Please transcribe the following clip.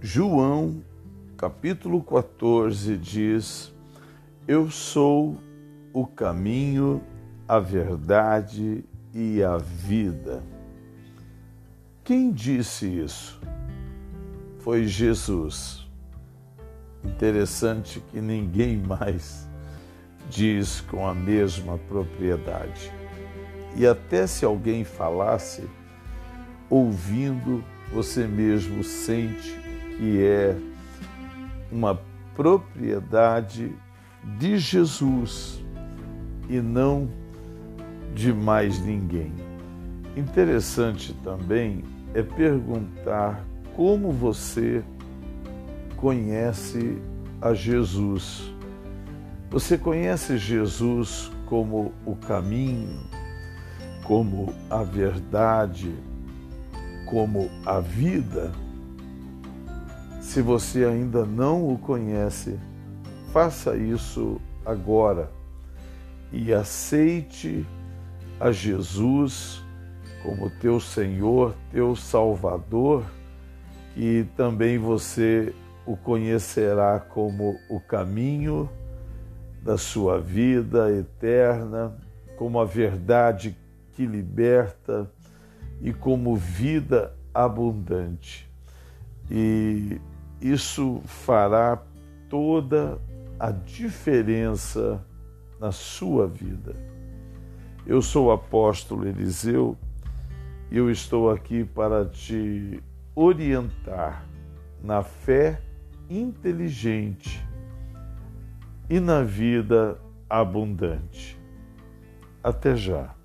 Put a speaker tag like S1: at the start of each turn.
S1: João, capítulo 14, diz: Eu sou o caminho, a verdade e a vida. Quem disse isso? Foi Jesus. Interessante que ninguém mais diz com a mesma propriedade. E até se alguém falasse, ouvindo, você mesmo sente que é uma propriedade de Jesus e não de mais ninguém. Interessante também é perguntar como você conhece a Jesus. Você conhece Jesus como o caminho, como a verdade, como a vida? Se você ainda não o conhece, faça isso agora e aceite a Jesus como teu Senhor, teu Salvador, que também você o conhecerá como o caminho da sua vida eterna, como a verdade que liberta e como vida abundante. E isso fará toda a diferença na sua vida. Eu sou o apóstolo Eliseu e eu estou aqui para te orientar na fé inteligente e na vida abundante. Até já.